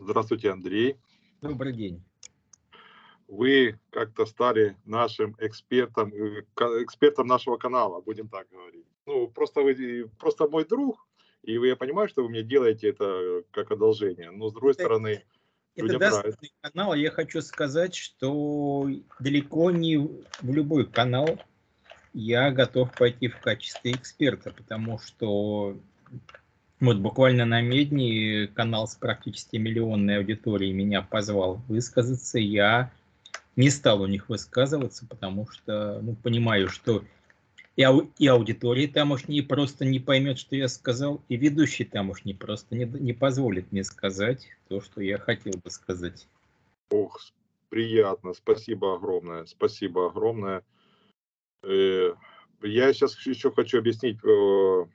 Здравствуйте, Андрей. Добрый день. Вы как-то стали нашим экспертом, э, экспертом нашего канала, будем так говорить. Ну, просто вы просто мой друг, и вы, я понимаю, что вы мне делаете это как одолжение, но с другой стороны, это достойный канал. Я хочу сказать, что далеко не в любой канал я готов пойти в качестве эксперта, потому что вот буквально на Медне канал с практически миллионной аудиторией меня позвал высказаться. Я не стал у них высказываться, потому что ну, понимаю, что и, ау и аудитория тамошней просто не поймет, что я сказал, и ведущий тамошний просто не, не позволит мне сказать то, что я хотел бы сказать. Ох, приятно, спасибо огромное, спасибо огромное. Э, я сейчас еще хочу объяснить э,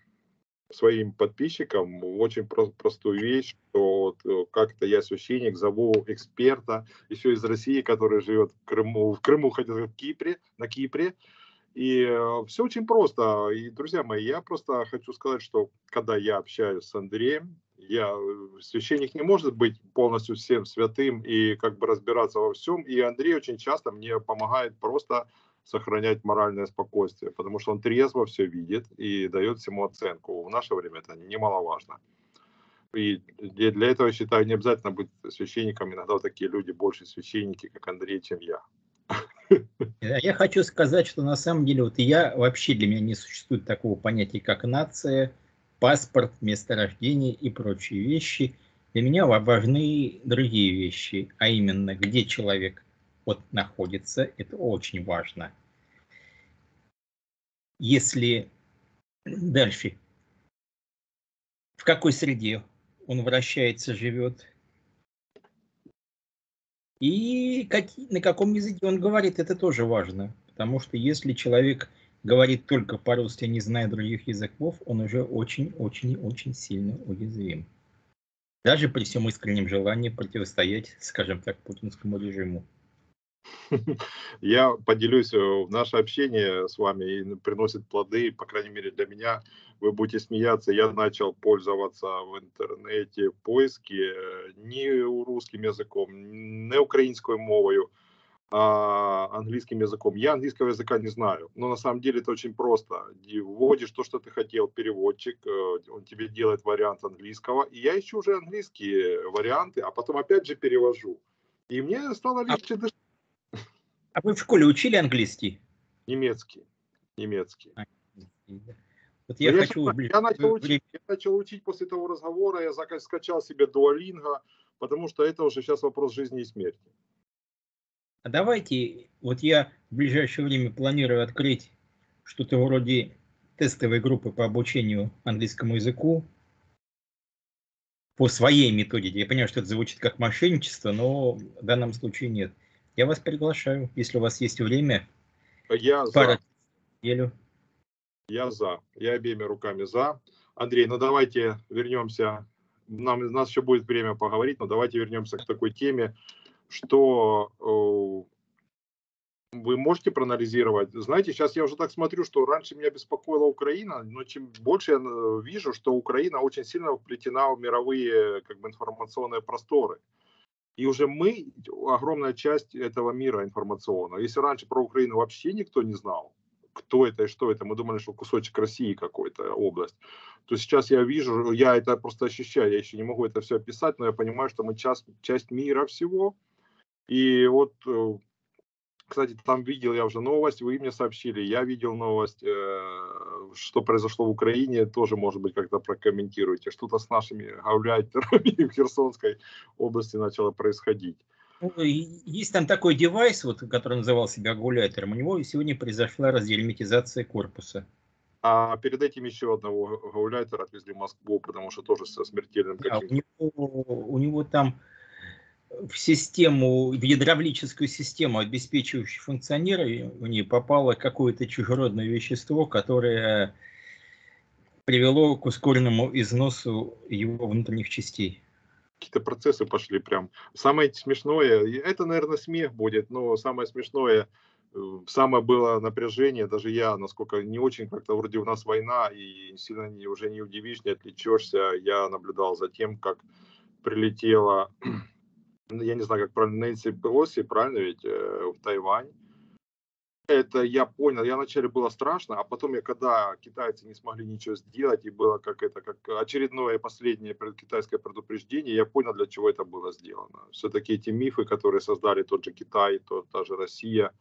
своим подписчикам очень про простую вещь, что вот э, как-то я священник, зову эксперта еще из России, который живет в Крыму, в Крыму, хотел сказать, в Кипре, на Кипре. И э, все очень просто. И, друзья мои, я просто хочу сказать, что когда я общаюсь с Андреем, я, э, священник не может быть полностью всем святым и как бы разбираться во всем. И Андрей очень часто мне помогает просто сохранять моральное спокойствие, потому что он трезво все видит и дает всему оценку. В наше время это немаловажно. И для этого, я считаю, не обязательно быть священником. Иногда такие люди больше священники, как Андрей, чем я. Я хочу сказать, что на самом деле вот я вообще для меня не существует такого понятия, как нация, паспорт, место рождения и прочие вещи. Для меня важны другие вещи, а именно, где человек вот находится, это очень важно. Если дальше, в какой среде он вращается, живет, и как, на каком языке он говорит, это тоже важно. Потому что если человек говорит только по-русски, не зная других языков, он уже очень-очень-очень сильно уязвим. Даже при всем искреннем желании противостоять, скажем так, путинскому режиму. Я поделюсь, э, наше общение с вами приносит плоды, по крайней мере для меня. Вы будете смеяться, я начал пользоваться в интернете поиски э, не русским языком, не украинской мовою, а английским языком. Я английского языка не знаю, но на самом деле это очень просто. Вводишь то, что ты хотел, переводчик, э, он тебе делает вариант английского, и я ищу уже английские варианты, а потом опять же перевожу. И мне стало а легче дышать. А вы в школе учили английский? Немецкий. Немецкий. А, вот я, я, хочу... я, начал учить, я начал учить после того разговора, я скачал себе дуалинга, потому что это уже сейчас вопрос жизни и смерти. А давайте, вот я в ближайшее время планирую открыть что-то вроде тестовой группы по обучению английскому языку по своей методике. Я понимаю, что это звучит как мошенничество, но в данном случае нет. Я вас приглашаю, если у вас есть время. Я за. Неделю. Я за. Я обеими руками за. Андрей, ну давайте вернемся. Нам, у нас еще будет время поговорить, но давайте вернемся к такой теме, что вы можете проанализировать. Знаете, сейчас я уже так смотрю, что раньше меня беспокоила Украина, но чем больше я э, вижу, что Украина очень сильно вплетена в мировые как бы, информационные просторы. И уже мы, огромная часть этого мира информационного. Если раньше про Украину вообще никто не знал, кто это и что это, мы думали, что кусочек России какой-то область, то сейчас я вижу, я это просто ощущаю, я еще не могу это все описать, но я понимаю, что мы часть, часть мира всего. И вот э, кстати, там видел я уже новость, вы мне сообщили, я видел новость, э, что произошло в Украине, тоже, может быть, как-то прокомментируйте. Что-то с нашими гауляйтерами в Херсонской области начало происходить. Ну, есть там такой девайс, вот, который называл себя гауляйтером, у него сегодня произошла разделимитизация корпуса. А перед этим еще одного гауляйтера отвезли в Москву, потому что тоже со смертельным да, у, него, у него там в систему, в гидравлическую систему, обеспечивающую функционирование, попало какое-то чужеродное вещество, которое привело к ускоренному износу его внутренних частей. Какие-то процессы пошли прям. Самое смешное, это, наверное, смех будет, но самое смешное, э, самое было напряжение, даже я, насколько не очень, как-то вроде у нас война, и сильно не, уже не удивишь, не отвлечешься, я наблюдал за тем, как прилетела, я не знаю, как правильно, Нэнси Пелоси, правильно ведь, э, в Тайвань. Это я понял, я вначале было страшно, а потом я, когда китайцы не смогли ничего сделать, и было как это, как очередное последнее китайское предупреждение, я понял, для чего это было сделано. Все-таки эти мифы, которые создали тот же Китай, тот, та же Россия,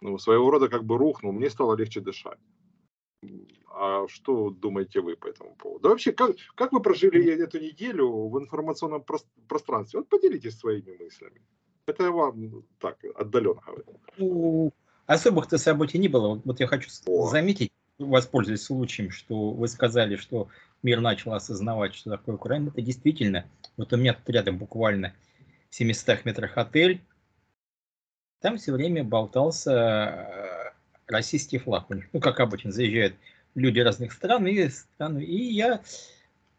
ну, своего рода как бы рухнул, мне стало легче дышать. А что думаете вы по этому поводу? Да вообще, как, как вы прожили эту неделю в информационном пространстве? Вот поделитесь своими мыслями. Это я вам так отдаленно говорю. Ну, особых-то событий не было. Вот я хочу О. заметить, воспользуясь случаем, что вы сказали, что мир начал осознавать, что такое Украина. Это действительно, вот у меня тут рядом буквально в 700 метрах отель, там все время болтался э, российский флаг у них. Ну, как обычно, заезжают люди разных стран и стран. И я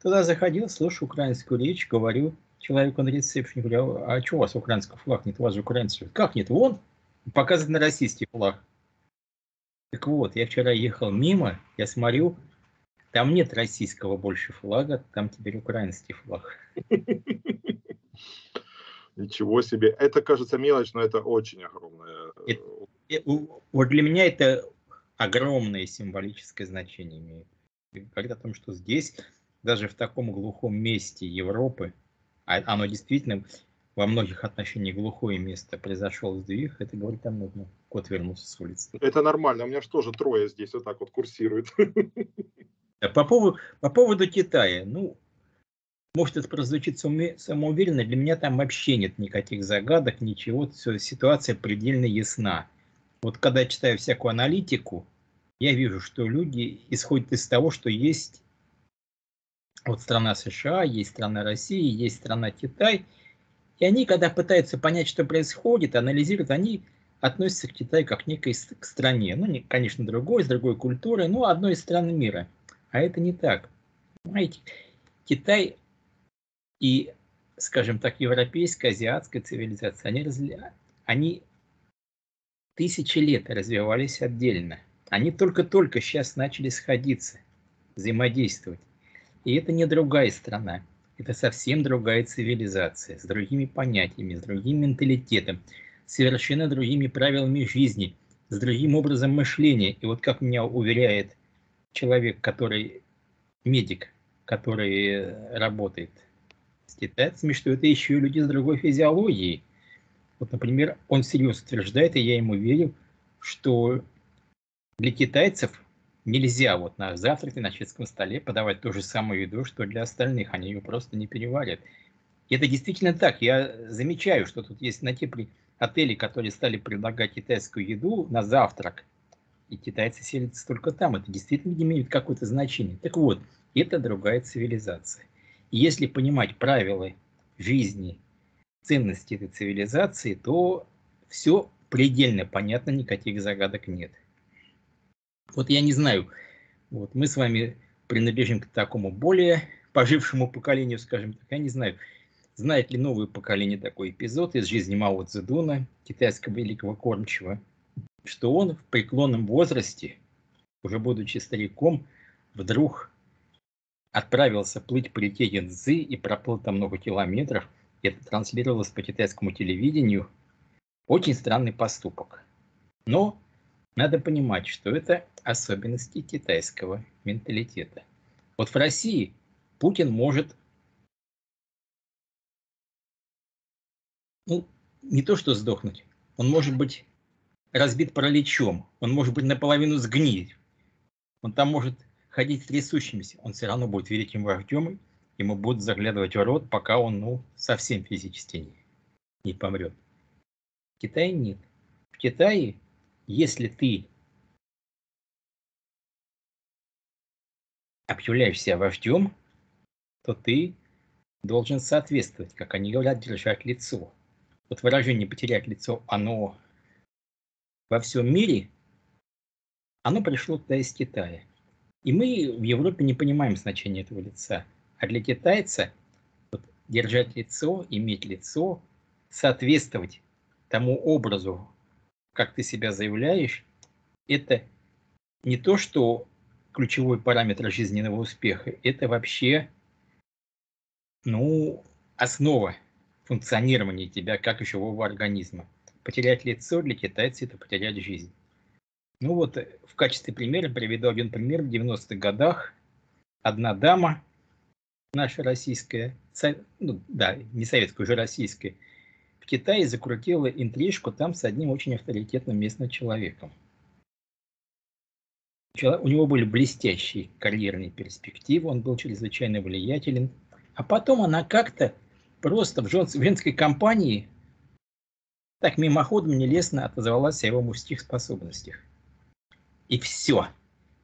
туда заходил, слушаю украинскую речь, говорю человеку на ресепшене, говорю, а что у вас украинский флаг нет, у вас же украинский. Как нет? Вон, показывает на российский флаг. Так вот, я вчера ехал мимо, я смотрю, там нет российского больше флага, там теперь украинский флаг. Ничего себе. Это кажется мелочь, но это очень огромное. Это, э, вот для меня это огромное символическое значение имеет. Когда о том, что здесь, даже в таком глухом месте Европы, а оно действительно во многих отношениях глухое место, произошел сдвиг, это говорит о многом. Кот вернулся с улицы. Это нормально, у меня же тоже трое здесь вот так вот курсирует. По поводу, по поводу Китая, ну, может, это прозвучит самоуверенно, для меня там вообще нет никаких загадок, ничего, все, ситуация предельно ясна. Вот когда я читаю всякую аналитику, я вижу, что люди исходят из того, что есть вот страна США, есть страна России, есть страна Китай, и они, когда пытаются понять, что происходит, анализируют, они относятся к Китаю как к некой к стране. Ну, не, конечно, другой, с другой культурой, но одной из стран мира. А это не так. Понимаете, Китай и, скажем так, европейская, азиатская цивилизация, они, разли... они тысячи лет развивались отдельно. Они только-только сейчас начали сходиться, взаимодействовать. И это не другая страна. Это совсем другая цивилизация, с другими понятиями, с другим менталитетом, совершенно другими правилами жизни, с другим образом мышления. И вот как меня уверяет человек, который медик, который работает с китайцами, что это еще люди с другой физиологией. Вот, например, он серьезно утверждает, и я ему верю, что для китайцев нельзя вот на завтраке на шведском столе подавать ту же самую еду, что для остальных. Они ее просто не переварят. И это действительно так. Я замечаю, что тут есть на те отели, которые стали предлагать китайскую еду на завтрак. И китайцы селятся только там. Это действительно не имеет какое-то значение. Так вот, это другая цивилизация. И если понимать правила жизни, ценности этой цивилизации, то все предельно понятно, никаких загадок нет. Вот я не знаю, вот мы с вами принадлежим к такому более пожившему поколению, скажем так, я не знаю, знает ли новое поколение такой эпизод из жизни Мао Цзэдуна, китайского великого кормчего, что он в преклонном возрасте, уже будучи стариком, вдруг отправился плыть по реке Янцзы и проплыл там много километров. Это транслировалось по китайскому телевидению. Очень странный поступок. Но надо понимать, что это особенности китайского менталитета. Вот в России Путин может ну, не то что сдохнуть, он может быть разбит параличом, он может быть наполовину сгнить, он там может ходить трясущимися, он все равно будет великим вождем, ему будут заглядывать в рот, пока он ну, совсем физически не, не помрет. В Китае нет. В Китае, если ты объявляешь себя вождем, то ты должен соответствовать, как они говорят, держать лицо. Вот выражение «потерять лицо», оно во всем мире, оно пришло туда из Китая. И мы в Европе не понимаем значения этого лица. А для китайца вот, держать лицо, иметь лицо, соответствовать тому образу, как ты себя заявляешь, это не то, что ключевой параметр жизненного успеха, это вообще, ну, основа функционирования тебя как живого организма. Потерять лицо для китайца – это потерять жизнь. Ну вот, в качестве примера приведу один пример. В 90-х годах одна дама, наша российская, ну да, не советская, уже российская, в Китае закрутила интрижку там с одним очень авторитетным местным человеком. У него были блестящие карьерные перспективы, он был чрезвычайно влиятелен. А потом она как-то просто в женской компании так мимоходом нелестно отозвалась о его мужских способностях. И все.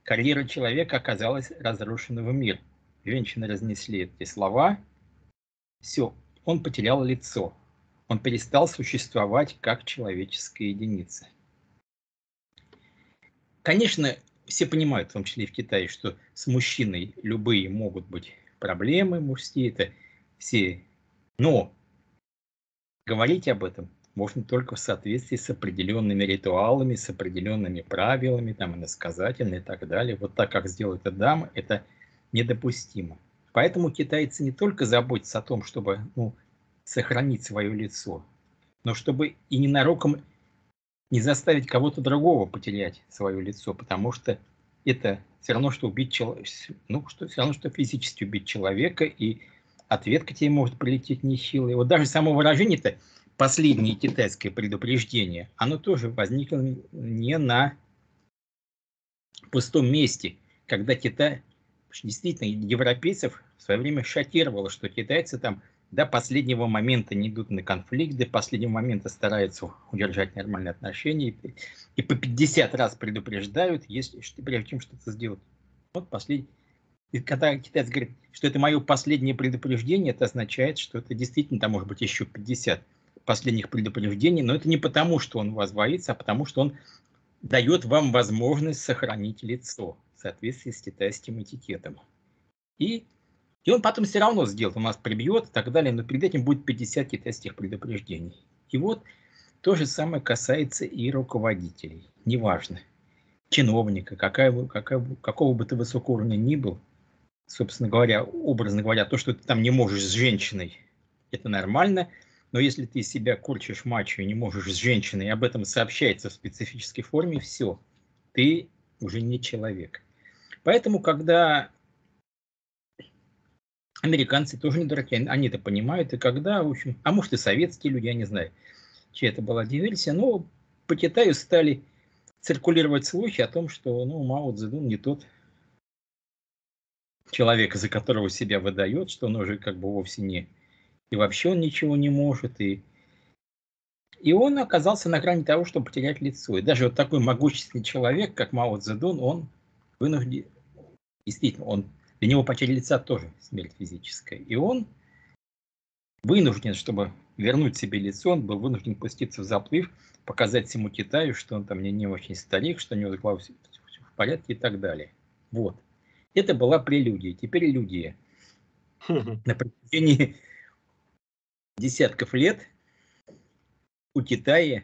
Карьера человека оказалась разрушена в мир. Женщины разнесли эти слова. Все, он потерял лицо. Он перестал существовать как человеческая единица. Конечно, все понимают, в том числе и в Китае, что с мужчиной любые могут быть проблемы мужские, это все. Но говорить об этом можно только в соответствии с определенными ритуалами, с определенными правилами, там, иносказательно и так далее. Вот так, как сделает эта дама, это недопустимо. Поэтому китайцы не только заботятся о том, чтобы ну, сохранить свое лицо, но чтобы и ненароком не заставить кого-то другого потерять свое лицо, потому что это все равно, что убить человека, ну, что, все равно, что физически убить человека, и ответка тебе может прилететь нехилая. Вот даже само выражение-то последнее китайское предупреждение, оно тоже возникло не на пустом месте, когда Китай, действительно, европейцев в свое время шокировало, что китайцы там до последнего момента не идут на конфликт, до последнего момента стараются удержать нормальные отношения и, по 50 раз предупреждают, если прежде чем что-то сделать. Вот последний. И когда китайцы говорят, что это мое последнее предупреждение, это означает, что это действительно там может быть еще 50 последних предупреждений, но это не потому, что он вас боится, а потому, что он дает вам возможность сохранить лицо соответствии с китайским этикетом. И, и он потом все равно сделает, он нас прибьет и так далее, но перед этим будет 50 китайских предупреждений. И вот то же самое касается и руководителей. Неважно, чиновника, какая, какая, какого бы ты высокого уровня ни был, собственно говоря, образно говоря, то, что ты там не можешь с женщиной, это нормально – но если ты себя корчишь мачо и не можешь с женщиной, об этом сообщается в специфической форме, все, ты уже не человек. Поэтому, когда американцы тоже не дураки, они это понимают, и когда, в общем, а может и советские люди, я не знаю, чья это была диверсия, но по Китаю стали циркулировать слухи о том, что ну, Мао Цзэдун не тот человек, за которого себя выдает, что он уже как бы вовсе не и вообще он ничего не может, и, и он оказался на грани того, чтобы потерять лицо. И даже вот такой могущественный человек, как Мао Цзэдун, он вынужден, действительно, он, для него потеря лица тоже смерть физическая. И он вынужден, чтобы вернуть себе лицо, он был вынужден пуститься в заплыв, показать всему Китаю, что он там не, не очень старик, что у него голова все, все в порядке и так далее. Вот. Это была прелюдия. Теперь иллюзия. На протяжении десятков лет у Китая,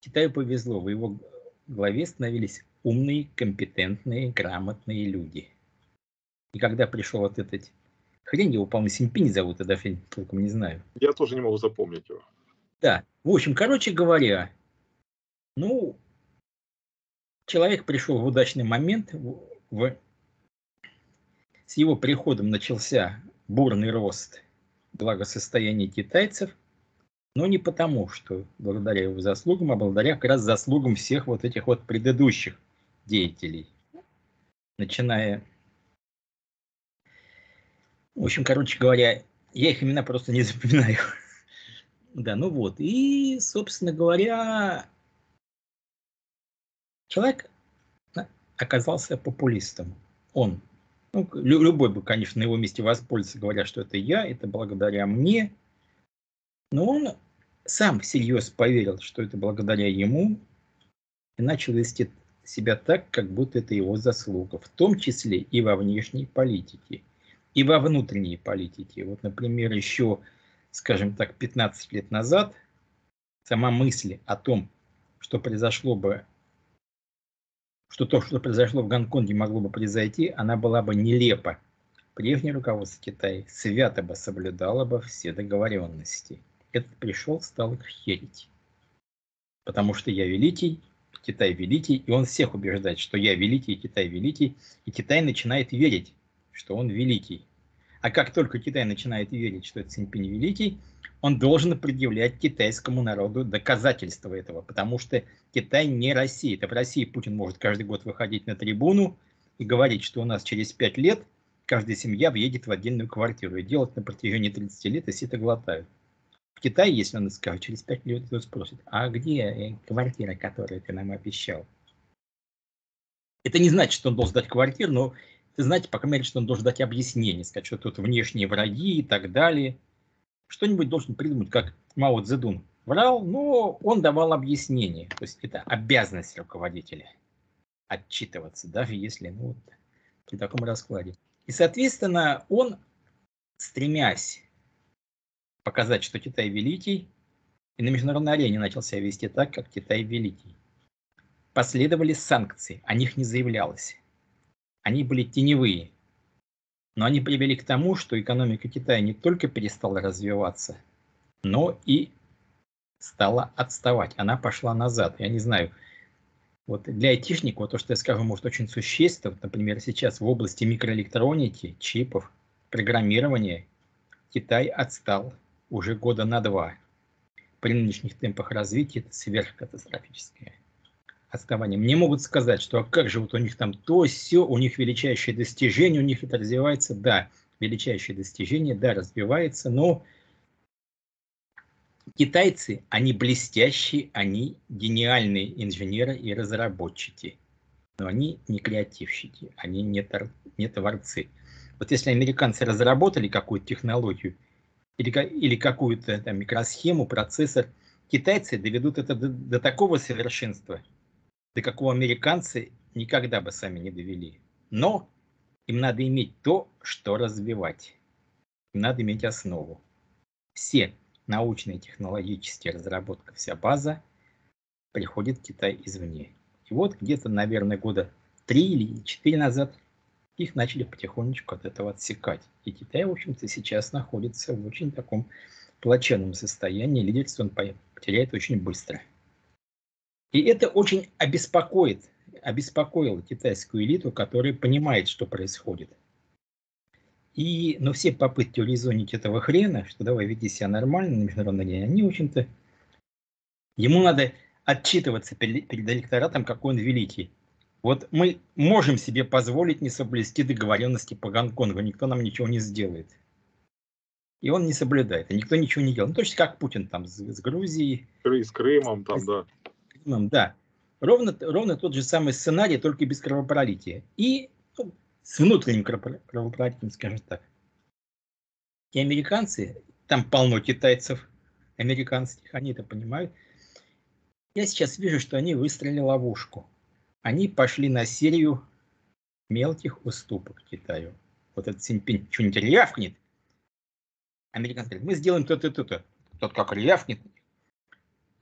Китаю повезло, в его главе становились умные, компетентные, грамотные люди. И когда пришел вот этот хрень, его, по-моему, Симпинь зовут, я даже толком не знаю. Я тоже не могу запомнить его. Да, в общем, короче говоря, ну, человек пришел в удачный момент, в, в, с его приходом начался бурный рост благосостояние китайцев, но не потому, что благодаря его заслугам, а благодаря как раз заслугам всех вот этих вот предыдущих деятелей. Начиная... В общем, короче говоря, я их имена просто не запоминаю. Да, ну вот. И, собственно говоря, человек оказался популистом. Он ну, любой бы, конечно, на его месте воспользовался, говоря, что это я, это благодаря мне. Но он сам всерьез поверил, что это благодаря ему, и начал вести себя так, как будто это его заслуга, в том числе и во внешней политике, и во внутренней политике. Вот, например, еще, скажем так, 15 лет назад сама мысль о том, что произошло бы что то, что произошло в Гонконге, могло бы произойти, она была бы нелепа прежнее руководство Китая свято бы соблюдало бы все договоренности. Этот пришел, стал их херить. Потому что я великий, Китай великий, и он всех убеждает, что я великий, и Китай великий, и Китай начинает верить, что он великий. А как только Китай начинает верить, что Циньпинь великий, он должен предъявлять китайскому народу доказательства этого, потому что Китай не Россия. Это в России Путин может каждый год выходить на трибуну и говорить, что у нас через пять лет каждая семья въедет в отдельную квартиру и делать на протяжении 30 лет, и все это глотают. В Китае, если он скажет, через пять лет кто спросит, а где э, квартира, которую ты нам обещал? Это не значит, что он должен дать квартиру, но это значит, по крайней мере, что он должен дать объяснение, сказать, что тут внешние враги и так далее. Что-нибудь должен придумать, как Мао Цзэдун врал, но он давал объяснение. То есть это обязанность руководителя отчитываться, даже если ну, вот, при таком раскладе. И, соответственно, он, стремясь показать, что Китай великий, и на международной арене начал себя вести так, как Китай великий. Последовали санкции, о них не заявлялось. Они были теневые. Но они привели к тому, что экономика Китая не только перестала развиваться, но и стала отставать. Она пошла назад. Я не знаю, вот для айтишников, то, что я скажу, может очень существенно. Вот, например, сейчас в области микроэлектроники, чипов, программирования Китай отстал уже года на два. При нынешних темпах развития это сверхкатастрофическое отставание. Мне могут сказать, что а как же вот у них там то, все, у них величайшее достижение, у них это развивается, да, величайшее достижение, да, развивается, но китайцы, они блестящие, они гениальные инженеры и разработчики, но они не креативщики, они не, тор, не творцы. Вот если американцы разработали какую-то технологию, или, или какую-то там микросхему, процессор, китайцы доведут это до, до такого совершенства, до какого американцы никогда бы сами не довели. Но им надо иметь то, что развивать. Им надо иметь основу. Все научные, технологические разработка, вся база приходит в Китай извне. И вот где-то, наверное, года три или четыре назад их начали потихонечку от этого отсекать. И Китай, в общем-то, сейчас находится в очень таком плачевном состоянии. Лидерство он потеряет очень быстро. И это очень обеспокоит, обеспокоило китайскую элиту, которая понимает, что происходит. И, но все попытки урезонить этого хрена, что давай веди себя нормально на международной арене, они, в общем-то, ему надо отчитываться перед, перед электоратом, какой он великий. Вот мы можем себе позволить не соблюсти договоренности по Гонконгу, никто нам ничего не сделает. И он не соблюдает, и никто ничего не делает. Ну, точно как Путин там с, с Грузией. С Крымом там, да. Крымом, да. Ровно, ровно тот же самый сценарий, только без кровопролития. И ну, с внутренним кровопролитием, скажем так. И американцы, там полно китайцев, американских, они это понимают. Я сейчас вижу, что они выстроили ловушку они пошли на серию мелких уступок Китаю. Вот этот Синьпин что-нибудь рявкнет, американцы говорят, мы сделаем то-то, то-то. Тот как рявкнет,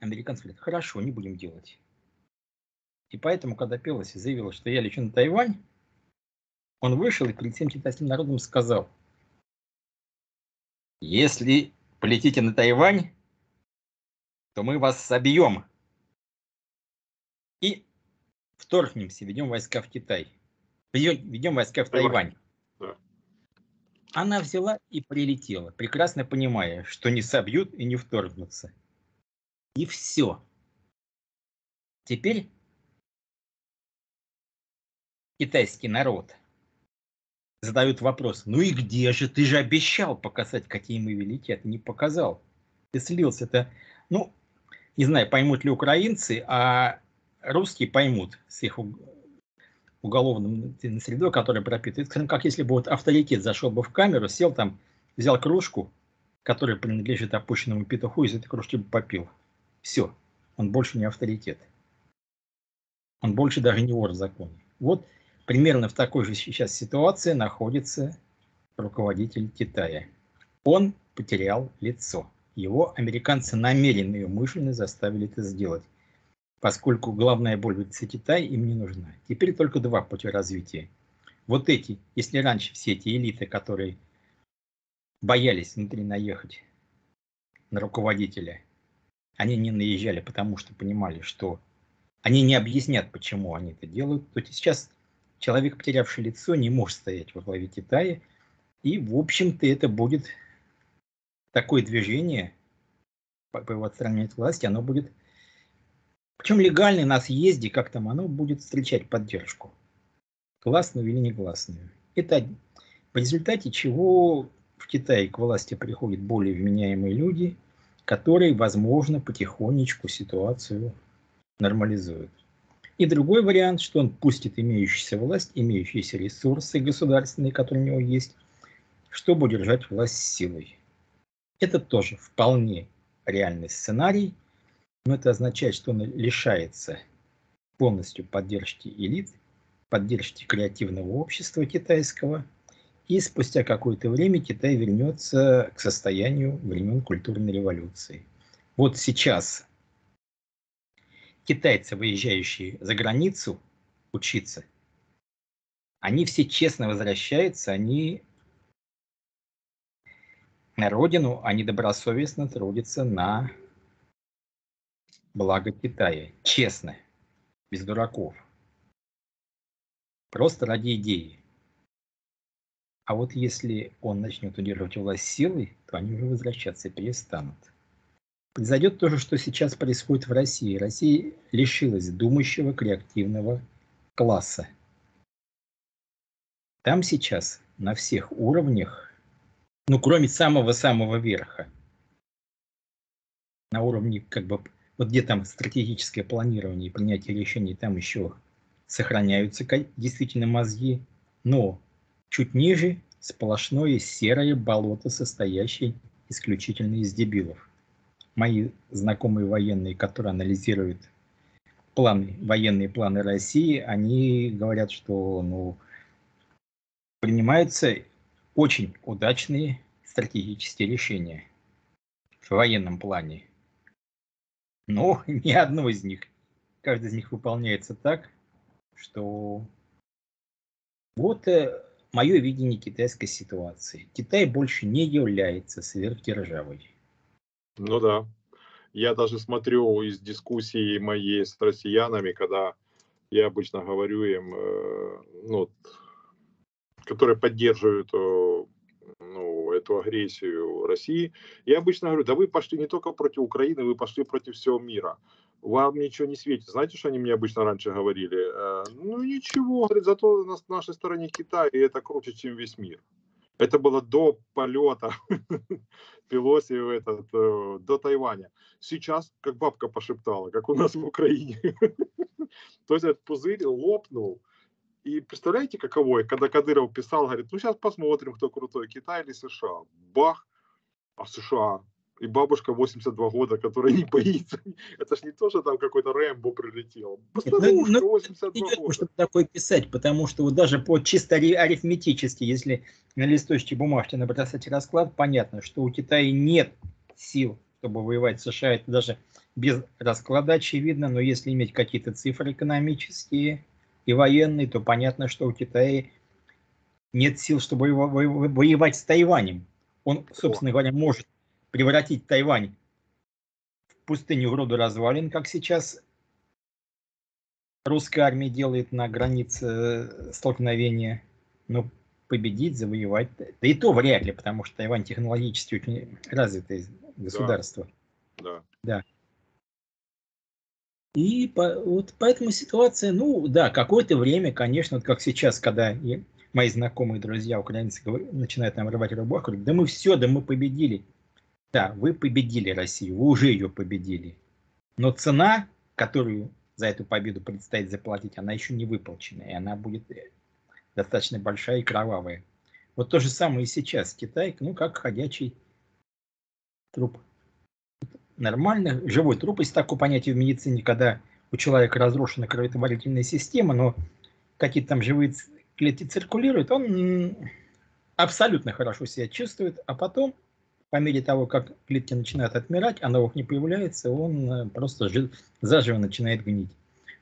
американцы говорят, хорошо, не будем делать. И поэтому, когда Пелоси заявила, что я лечу на Тайвань, он вышел и перед всем китайским народом сказал, если полетите на Тайвань, то мы вас собьем. Вторгнемся, ведем войска в Китай, ведем, ведем войска в Тайвань. Да. Она взяла и прилетела, прекрасно понимая, что не собьют и не вторгнутся. И все. Теперь китайский народ задают вопрос, ну и где же, ты же обещал показать, какие мы великие, а ты не показал. Ты слился, это, ну, не знаю, поймут ли украинцы, а русские поймут с их уголовным средой, которая пропитывает. Это как если бы вот авторитет зашел бы в камеру, сел там, взял кружку, которая принадлежит опущенному петуху, из этой кружки бы попил. Все, он больше не авторитет. Он больше даже не вор в законе. Вот примерно в такой же сейчас ситуации находится руководитель Китая. Он потерял лицо. Его американцы намеренно и умышленно заставили это сделать поскольку главная боль в Китай им не нужна. Теперь только два пути развития. вот эти, если раньше все эти элиты, которые боялись внутри наехать на руководителя, они не наезжали, потому что понимали, что они не объяснят, почему они это делают, то сейчас человек, потерявший лицо, не может стоять во главе Китая, и, в общем-то, это будет такое движение по, по его отстранению от власти, оно будет, причем легальный на съезде, как там, оно будет встречать поддержку, гласную или негласную. Это в результате чего в Китае к власти приходят более вменяемые люди, которые, возможно, потихонечку ситуацию нормализуют. И другой вариант, что он пустит имеющуюся власть, имеющиеся ресурсы государственные, которые у него есть, чтобы удержать власть силой. Это тоже вполне реальный сценарий, но это означает, что он лишается полностью поддержки элит, поддержки креативного общества китайского, и спустя какое-то время Китай вернется к состоянию времен культурной революции. Вот сейчас китайцы, выезжающие за границу учиться, они все честно возвращаются, они на родину, они добросовестно трудятся на благо Китая. Честно, без дураков. Просто ради идеи. А вот если он начнет удерживать власть силой, то они уже возвращаться перестанут. Произойдет то же, что сейчас происходит в России. Россия лишилась думающего креативного класса. Там сейчас на всех уровнях, ну кроме самого-самого верха, на уровне как бы, вот где там стратегическое планирование и принятие решений, там еще сохраняются действительно мозги, но чуть ниже сплошное серое болото, состоящее исключительно из дебилов мои знакомые военные, которые анализируют планы, военные планы России, они говорят, что ну, принимаются очень удачные стратегические решения в военном плане. Но ни одно из них, каждый из них выполняется так, что вот э, мое видение китайской ситуации. Китай больше не является сверхдержавой. Ну да. Я даже смотрю из дискуссии моей с россиянами, когда я обычно говорю им, э, ну, которые поддерживают э, ну, эту агрессию России, я обычно говорю, да вы пошли не только против Украины, вы пошли против всего мира. Вам ничего не светит. Знаете, что они мне обычно раньше говорили? Э, ну ничего, говорит, зато на нашей стороне Китай, и это круче, чем весь мир. Это было до полета Пелоси в этот, э, до Тайваня. Сейчас, как бабка пошептала, как у нас в Украине. То есть этот пузырь лопнул. И представляете, каково, когда Кадыров писал, говорит, ну сейчас посмотрим, кто крутой, Китай или США. Бах, а США и бабушка 82 года, которая не боится. Это ж не то, что там какой-то Рэмбо прилетел. Постановушка ну, 82 ну, года. Чтобы такое писать, потому что вот даже по чисто арифметически, если на листочке бумажки набросать расклад, понятно, что у Китая нет сил, чтобы воевать с США. Это даже без расклада очевидно, но если иметь какие-то цифры экономические и военные, то понятно, что у Китая нет сил, чтобы воевать с Тайванем. Он, собственно говоря, может превратить Тайвань в пустыню в роду развалин, как сейчас русская армия делает на границе э, столкновения, но победить, завоевать, да и то вряд ли, потому что Тайвань технологически очень развитое государство. Да. да. И по, вот поэтому ситуация, ну да, какое-то время, конечно, вот как сейчас, когда мои знакомые друзья украинцы начинают нам рвать рубаху, говорят, да мы все, да мы победили. Да, вы победили Россию, вы уже ее победили. Но цена, которую за эту победу предстоит заплатить, она еще не выплачена, и она будет э, достаточно большая и кровавая. Вот то же самое и сейчас. Китай, ну, как ходячий труп. Нормально, живой труп, если такое понятие в медицине, когда у человека разрушена кроветворительная система, но какие-то там живые клетки циркулируют, он абсолютно хорошо себя чувствует, а потом по мере того, как клетки начинают отмирать, а новых не появляется, он э, просто заживо начинает гнить.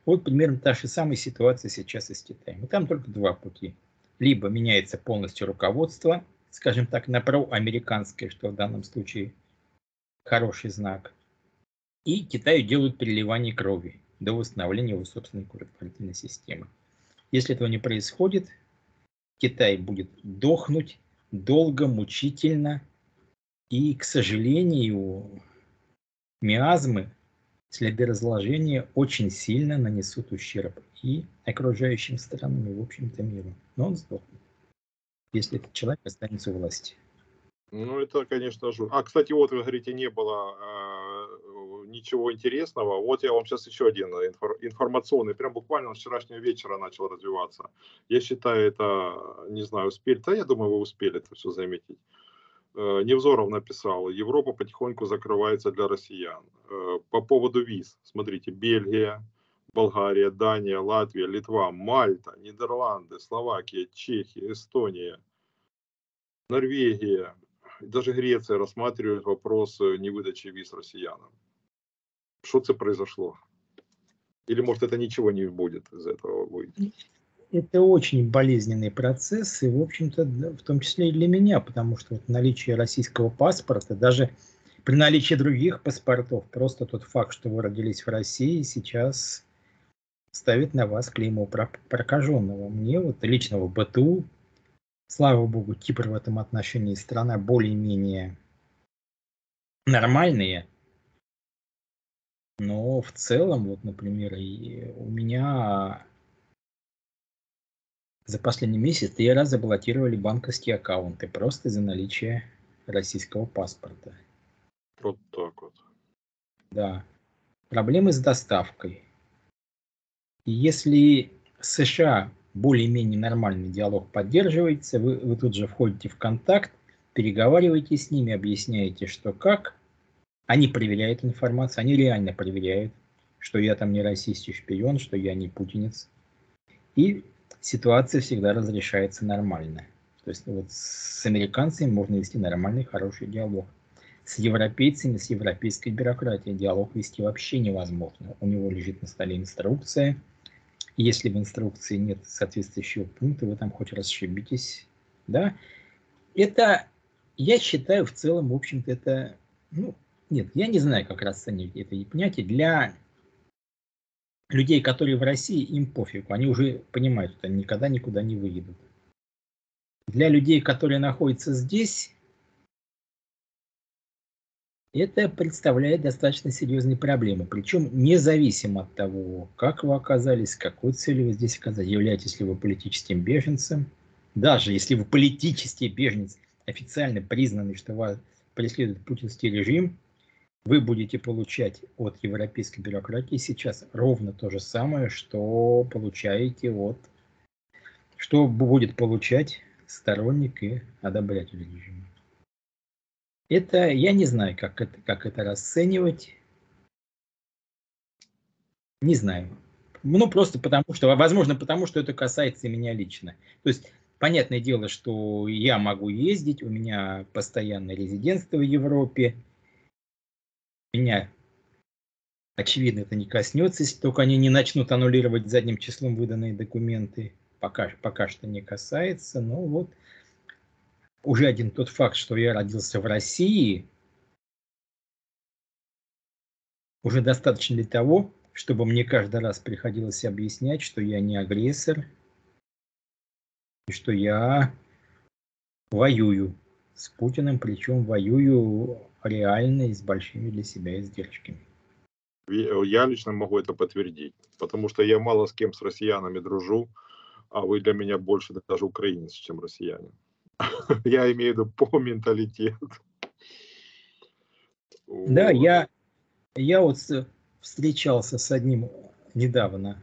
Вот примерно та же самая ситуация сейчас и с Китаем. И там только два пути. либо меняется полностью руководство, скажем так, на проамериканское, что в данном случае хороший знак, и Китаю делают переливание крови до восстановления его собственной корпоративной системы. Если этого не происходит, Китай будет дохнуть долго, мучительно, и, к сожалению, миазмы, следы разложения очень сильно нанесут ущерб и окружающим странам, и, в общем-то, миру. Но он сдохнет, если этот человек останется у власти. Ну, это, конечно, же. А, кстати, вот вы говорите, не было э, ничего интересного. Вот я вам сейчас еще один инфор- информационный, прям буквально с вчерашнего вечера начал развиваться. Я считаю, это, не знаю, успели, да, я думаю, вы успели это все заметить. Э, Невзоров написал, Европа потихоньку закрывается для россиян. Э, по поводу виз, смотрите, Бельгия, Болгария, Дания, Латвия, Литва, Мальта, Нидерланды, Словакия, Чехия, Эстония, Норвегия, даже Греция рассматривает вопрос э, невыдачи виз россиянам. Что это произошло? Или может это ничего не будет из этого выйти? Это очень болезненный процесс, и, в общем-то, в том числе и для меня, потому что вот наличие российского паспорта, даже при наличии других паспортов, просто тот факт, что вы родились в России, сейчас ставит на вас клеймо прокаженного. Мне вот лично в БТУ Слава богу, Кипр в этом отношении страна более-менее нормальная. Но в целом, вот, например, и у меня за последний месяц три раза блокировали банковские аккаунты просто из-за наличия российского паспорта. Вот так вот. Да. Проблемы с доставкой. И если США более-менее нормальный диалог поддерживается, вы, вы тут же входите в контакт, переговариваете с ними, объясняете, что как. Они проверяют информацию, они реально проверяют, что я там не российский шпион, что я не путинец. И ситуация всегда разрешается нормально. То есть вот с американцами можно вести нормальный, хороший диалог. С европейцами, с европейской бюрократией диалог вести вообще невозможно. У него лежит на столе инструкция – если в инструкции нет соответствующего пункта, вы там хоть расшибитесь, да. Это, я считаю, в целом, в общем-то, это, ну, нет, я не знаю, как расценивать это понятие. Для людей, которые в России, им пофигу, они уже понимают, что они никогда никуда не выедут. Для людей, которые находятся здесь, это представляет достаточно серьезные проблемы. Причем независимо от того, как вы оказались, какой целью вы здесь оказались, являетесь ли вы политическим беженцем, даже если вы политический беженец, официально признанный, что вас преследует путинский режим, вы будете получать от европейской бюрократии сейчас ровно то же самое, что получаете от, что будет получать сторонник и одобрятель режима. Это я не знаю, как это, как это расценивать. Не знаю. Ну, просто потому что, возможно, потому что это касается меня лично. То есть, понятное дело, что я могу ездить, у меня постоянное резидентство в Европе. Меня, очевидно, это не коснется, если только они не начнут аннулировать задним числом выданные документы. Пока, пока что не касается, но вот уже один тот факт, что я родился в России, уже достаточно для того, чтобы мне каждый раз приходилось объяснять, что я не агрессор, и что я воюю с Путиным, причем воюю реально и с большими для себя издержками. Я лично могу это подтвердить, потому что я мало с кем с россиянами дружу, а вы для меня больше даже украинец, чем россиянин. Я имею в виду по менталитету. Да, я, я вот встречался с одним недавно,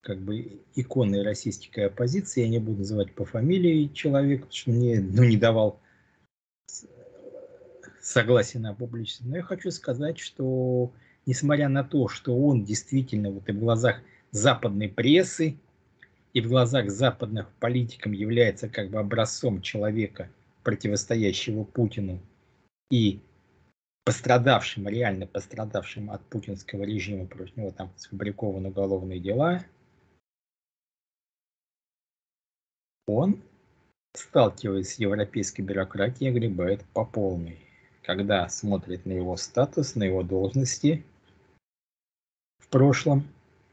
как бы иконой российской оппозиции, я не буду называть по фамилии человека, потому что мне ну, не давал согласия на публичность. Но я хочу сказать, что несмотря на то, что он действительно вот и в глазах западной прессы, и в глазах западных политиков является как бы образцом человека, противостоящего Путину и пострадавшим, реально пострадавшим от путинского режима, против него там сфабрикованы уголовные дела. он, сталкиваясь с европейской бюрократией, огребает по полной. Когда смотрит на его статус, на его должности в прошлом,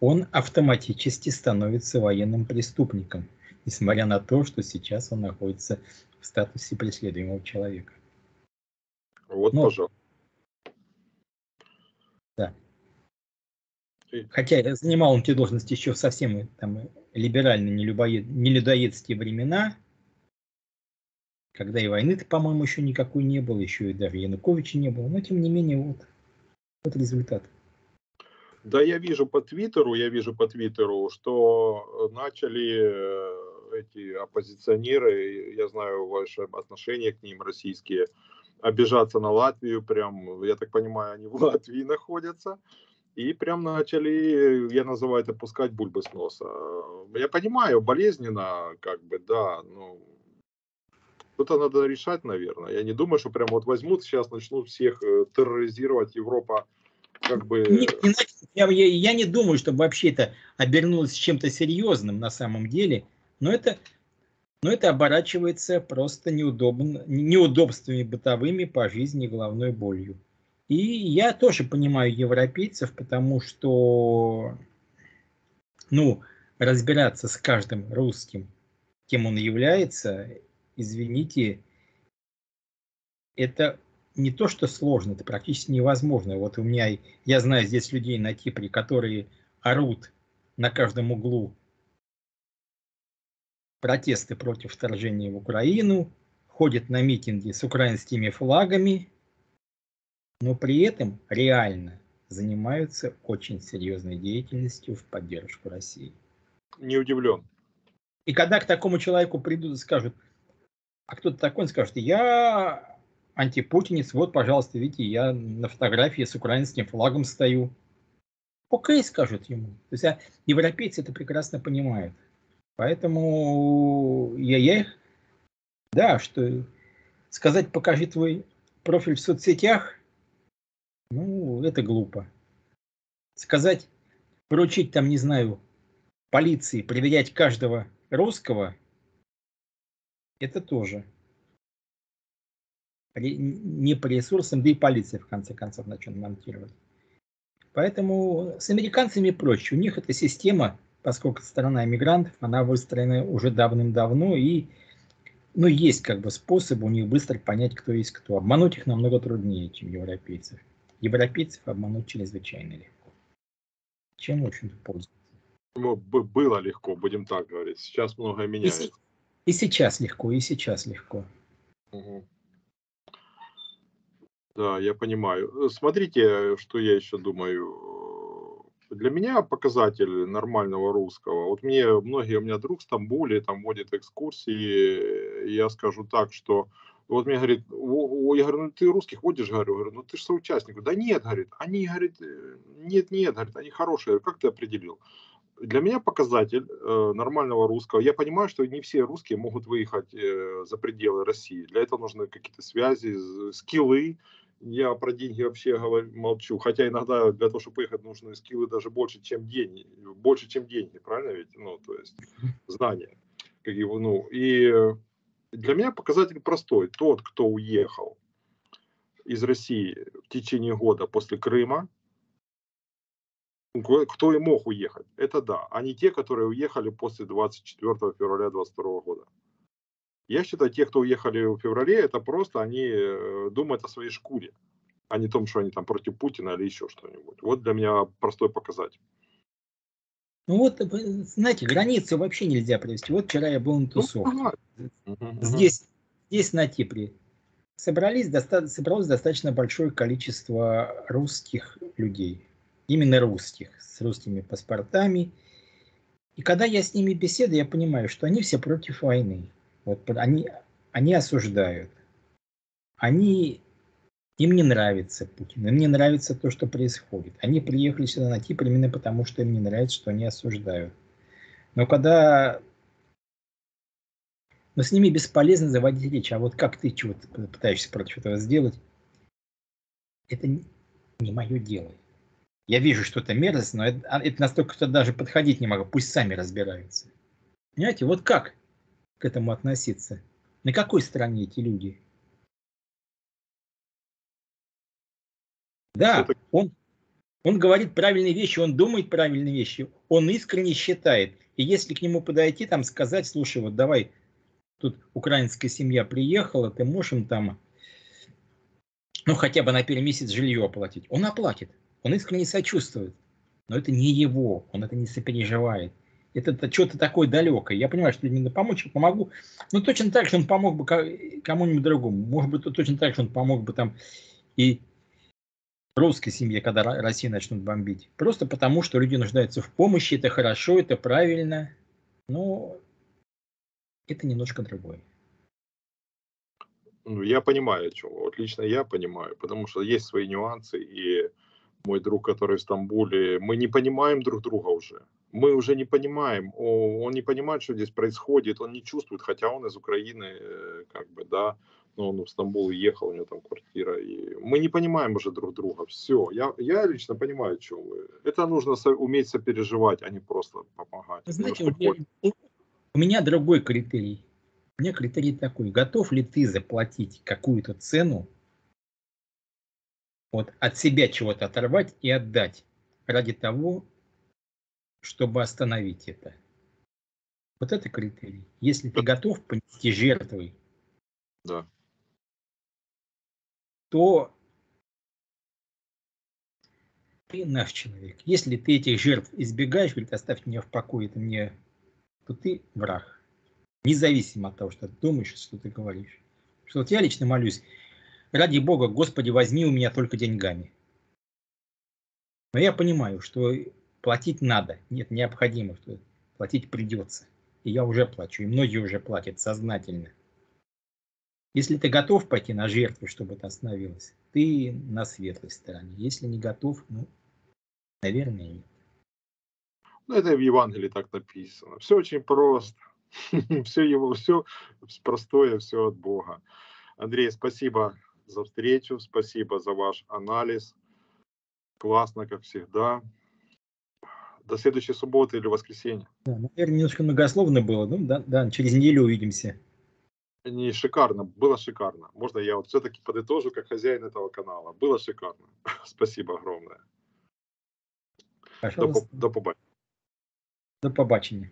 он автоматически становится военным преступником, несмотря на то, что сейчас он находится в статусе преследуемого человека. Вот, Но, пожалуйста. Да. Хотя занимал он эти должности еще в совсем там, либеральные, нелюдоедские времена, когда и войны-то, по-моему, еще никакой не было, еще и даже Януковича не было, но тем не менее вот, вот результат. Да, я вижу по Твиттеру, я вижу по Твиттеру, что начали э, эти оппозиционеры, я знаю ваше отношение к ним, российские, обижаться на Латвию, прям, я так понимаю, они в Латвии находятся, и прям начали, я называю это, пускать бульбы с носа. Я понимаю, болезненно, как бы, да, ну, что-то надо решать, наверное. Я не думаю, что прям вот возьмут сейчас, начнут всех э, терроризировать Европа, как бы... Не, не, я, я, не думаю, что вообще это обернулось чем-то серьезным на самом деле, но это но это оборачивается просто неудобно, неудобствами бытовыми по жизни головной болью. И я тоже понимаю европейцев, потому что, ну, разбираться с каждым русским, кем он является, извините, это не то, что сложно, это практически невозможно. Вот у меня, я знаю здесь людей на Кипре, которые орут на каждом углу протесты против вторжения в Украину, ходят на митинги с украинскими флагами, но при этом реально занимаются очень серьезной деятельностью в поддержку России. Не удивлен. И когда к такому человеку придут и скажут, а кто-то такой, он скажет, я антипутинец, вот, пожалуйста, видите, я на фотографии с украинским флагом стою. Окей, скажут ему. То есть а европейцы это прекрасно понимают. Поэтому я, я да, что сказать, покажи твой профиль в соцсетях, ну, это глупо. Сказать, поручить там, не знаю, полиции проверять каждого русского, это тоже не по ресурсам, да и полиция в конце концов начнет монтировать. Поэтому с американцами проще. У них эта система поскольку страна иммигрантов, она выстроена уже давным-давно, и ну, есть как бы способ у них быстро понять, кто есть кто. Обмануть их намного труднее, чем европейцев. Европейцев обмануть чрезвычайно легко. Чем, в общем-то, пользуются. Ну, было легко, будем так говорить. Сейчас многое меняется. И, и сейчас легко, и сейчас легко. Угу. Да, я понимаю. Смотрите, что я еще думаю для меня показатель нормального русского, вот мне многие, у меня друг в Стамбуле там водит экскурсии, я скажу так, что вот мне говорит, я говорю, ну ты русских водишь, говорю, говорю ну ты же соучастник. Да нет, говорит, они, говорит, нет, нет, говорит, они хорошие. Как ты определил? Для меня показатель э, нормального русского. Я понимаю, что не все русские могут выехать э, за пределы России. Для этого нужны какие-то связи, скиллы, я про деньги вообще говорю, молчу. Хотя иногда для того, чтобы поехать, нужны скиллы даже больше, чем деньги. Больше, чем деньги, правильно ведь? Ну, то есть знания. Как его, ну, и для меня показатель простой. Тот, кто уехал из России в течение года после Крыма, кто и мог уехать, это да, а не те, которые уехали после 24 февраля 2022 года. Я считаю, те, кто уехали в феврале, это просто они э, думают о своей шкуре, а не о том, что они там против Путина или еще что-нибудь. Вот для меня простой показатель. Ну вот, э, знаете, границы вообще нельзя провести. Вот вчера я был на ну, тусовке. Ну. Здесь, здесь на Кипре. Собрались, доста собралось достаточно большое количество русских людей. Именно русских, с русскими паспортами. И когда я с ними беседую, я понимаю, что они все против войны. Вот они, они осуждают. Они, им не нравится Путин, им не нравится то, что происходит. Они приехали сюда на Кипр именно потому, что им не нравится, что они осуждают. Но когда но с ними бесполезно заводить речь. А вот как ты чего-то пытаешься против этого сделать, это не мое дело. Я вижу, что это мерзость, но это, а, это настолько, что даже подходить не могу. Пусть сами разбираются. Понимаете, вот как? К этому относиться. На какой стороне эти люди? Да, он, он говорит правильные вещи, он думает правильные вещи, он искренне считает. И если к нему подойти, там сказать, слушай, вот давай, тут украинская семья приехала, ты можешь им там, ну хотя бы на первый месяц жилье оплатить. Он оплатит, он искренне сочувствует. Но это не его, он это не сопереживает. Это, что-то такое далекое. Я понимаю, что именно помочь, помогу. Но точно так же он помог бы кому-нибудь другому. Может быть, точно так же он помог бы там и русской семье, когда Россию начнут бомбить. Просто потому, что люди нуждаются в помощи, это хорошо, это правильно, но это немножко другое. Ну, я понимаю, о чем. Вот лично я понимаю, потому что есть свои нюансы, и мой друг, который в Стамбуле, мы не понимаем друг друга уже. Мы уже не понимаем, он не понимает, что здесь происходит, он не чувствует, хотя он из Украины, э, как бы, да, но он в Стамбул ехал, у него там квартира, и мы не понимаем уже друг друга. Все, я, я лично понимаю, что вы. Это нужно со, уметь сопереживать, а не просто помогать. Знаете, у, у меня другой критерий. У меня критерий такой. Готов ли ты заплатить какую-то цену, вот от себя чего-то оторвать и отдать ради того, чтобы остановить это? Вот это критерий. Если ты готов понести жертвой, да то ты наш человек. Если ты этих жертв избегаешь, говорит, оставь меня в покое, это мне, то ты враг. Независимо от того, что ты думаешь, что ты говоришь. Что вот я лично молюсь, ради Бога, Господи, возьми у меня только деньгами. Но я понимаю, что платить надо, нет, необходимо, что платить придется. И я уже плачу, и многие уже платят сознательно. Если ты готов пойти на жертву, чтобы это остановилось, ты на светлой стороне. Если не готов, ну, наверное, нет. Ну, это в Евангелии так написано. Все очень просто. Все его, все простое, все от Бога. Андрей, спасибо за встречу, спасибо за ваш анализ. Классно, как всегда. До следующей субботы или воскресенья. Да, наверное, немножко многословно было. Ну, да, да, через неделю увидимся не шикарно, было шикарно. Можно я вот все-таки подытожу как хозяин этого канала. Было шикарно. Спасибо огромное. До, до побачення. До побачення.